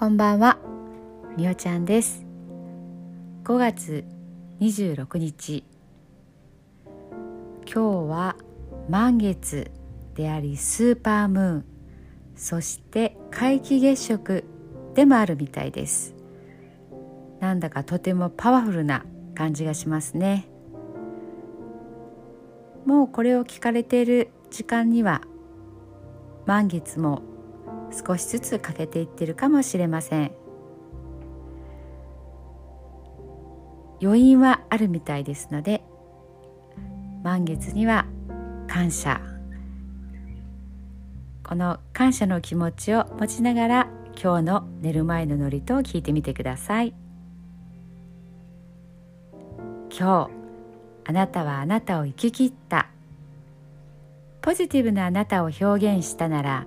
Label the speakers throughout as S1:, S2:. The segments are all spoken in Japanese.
S1: こんばんは、みおちゃんです。5月26日今日は満月でありスーパームーン。そして皆既月食でもあるみたいです。なんだかとてもパワフルな感じがしますね。もうこれを聞かれている時間には満月も少しずつ欠けていってるかもしれません。余韻はあるみたいですので満月には感謝。この感謝の気持ちを持ちながら今日の寝る前の祝詞を聞いてみてください。今日あなたはあなたを生き切った。ポジティブなあなたを表現したなら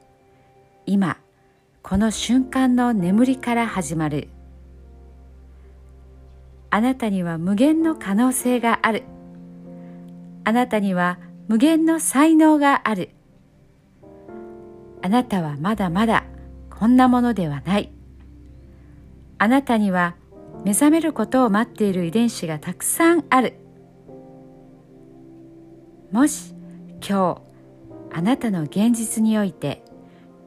S1: 今この瞬間の眠りから始まる。あなたには無限の可能性がある。あなたには無限の才能がある。あなたはまだまだこんなものではない。あなたには目覚めることを待っている遺伝子がたくさんある。もし今日あなたの現実において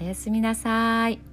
S1: おやすみなさい。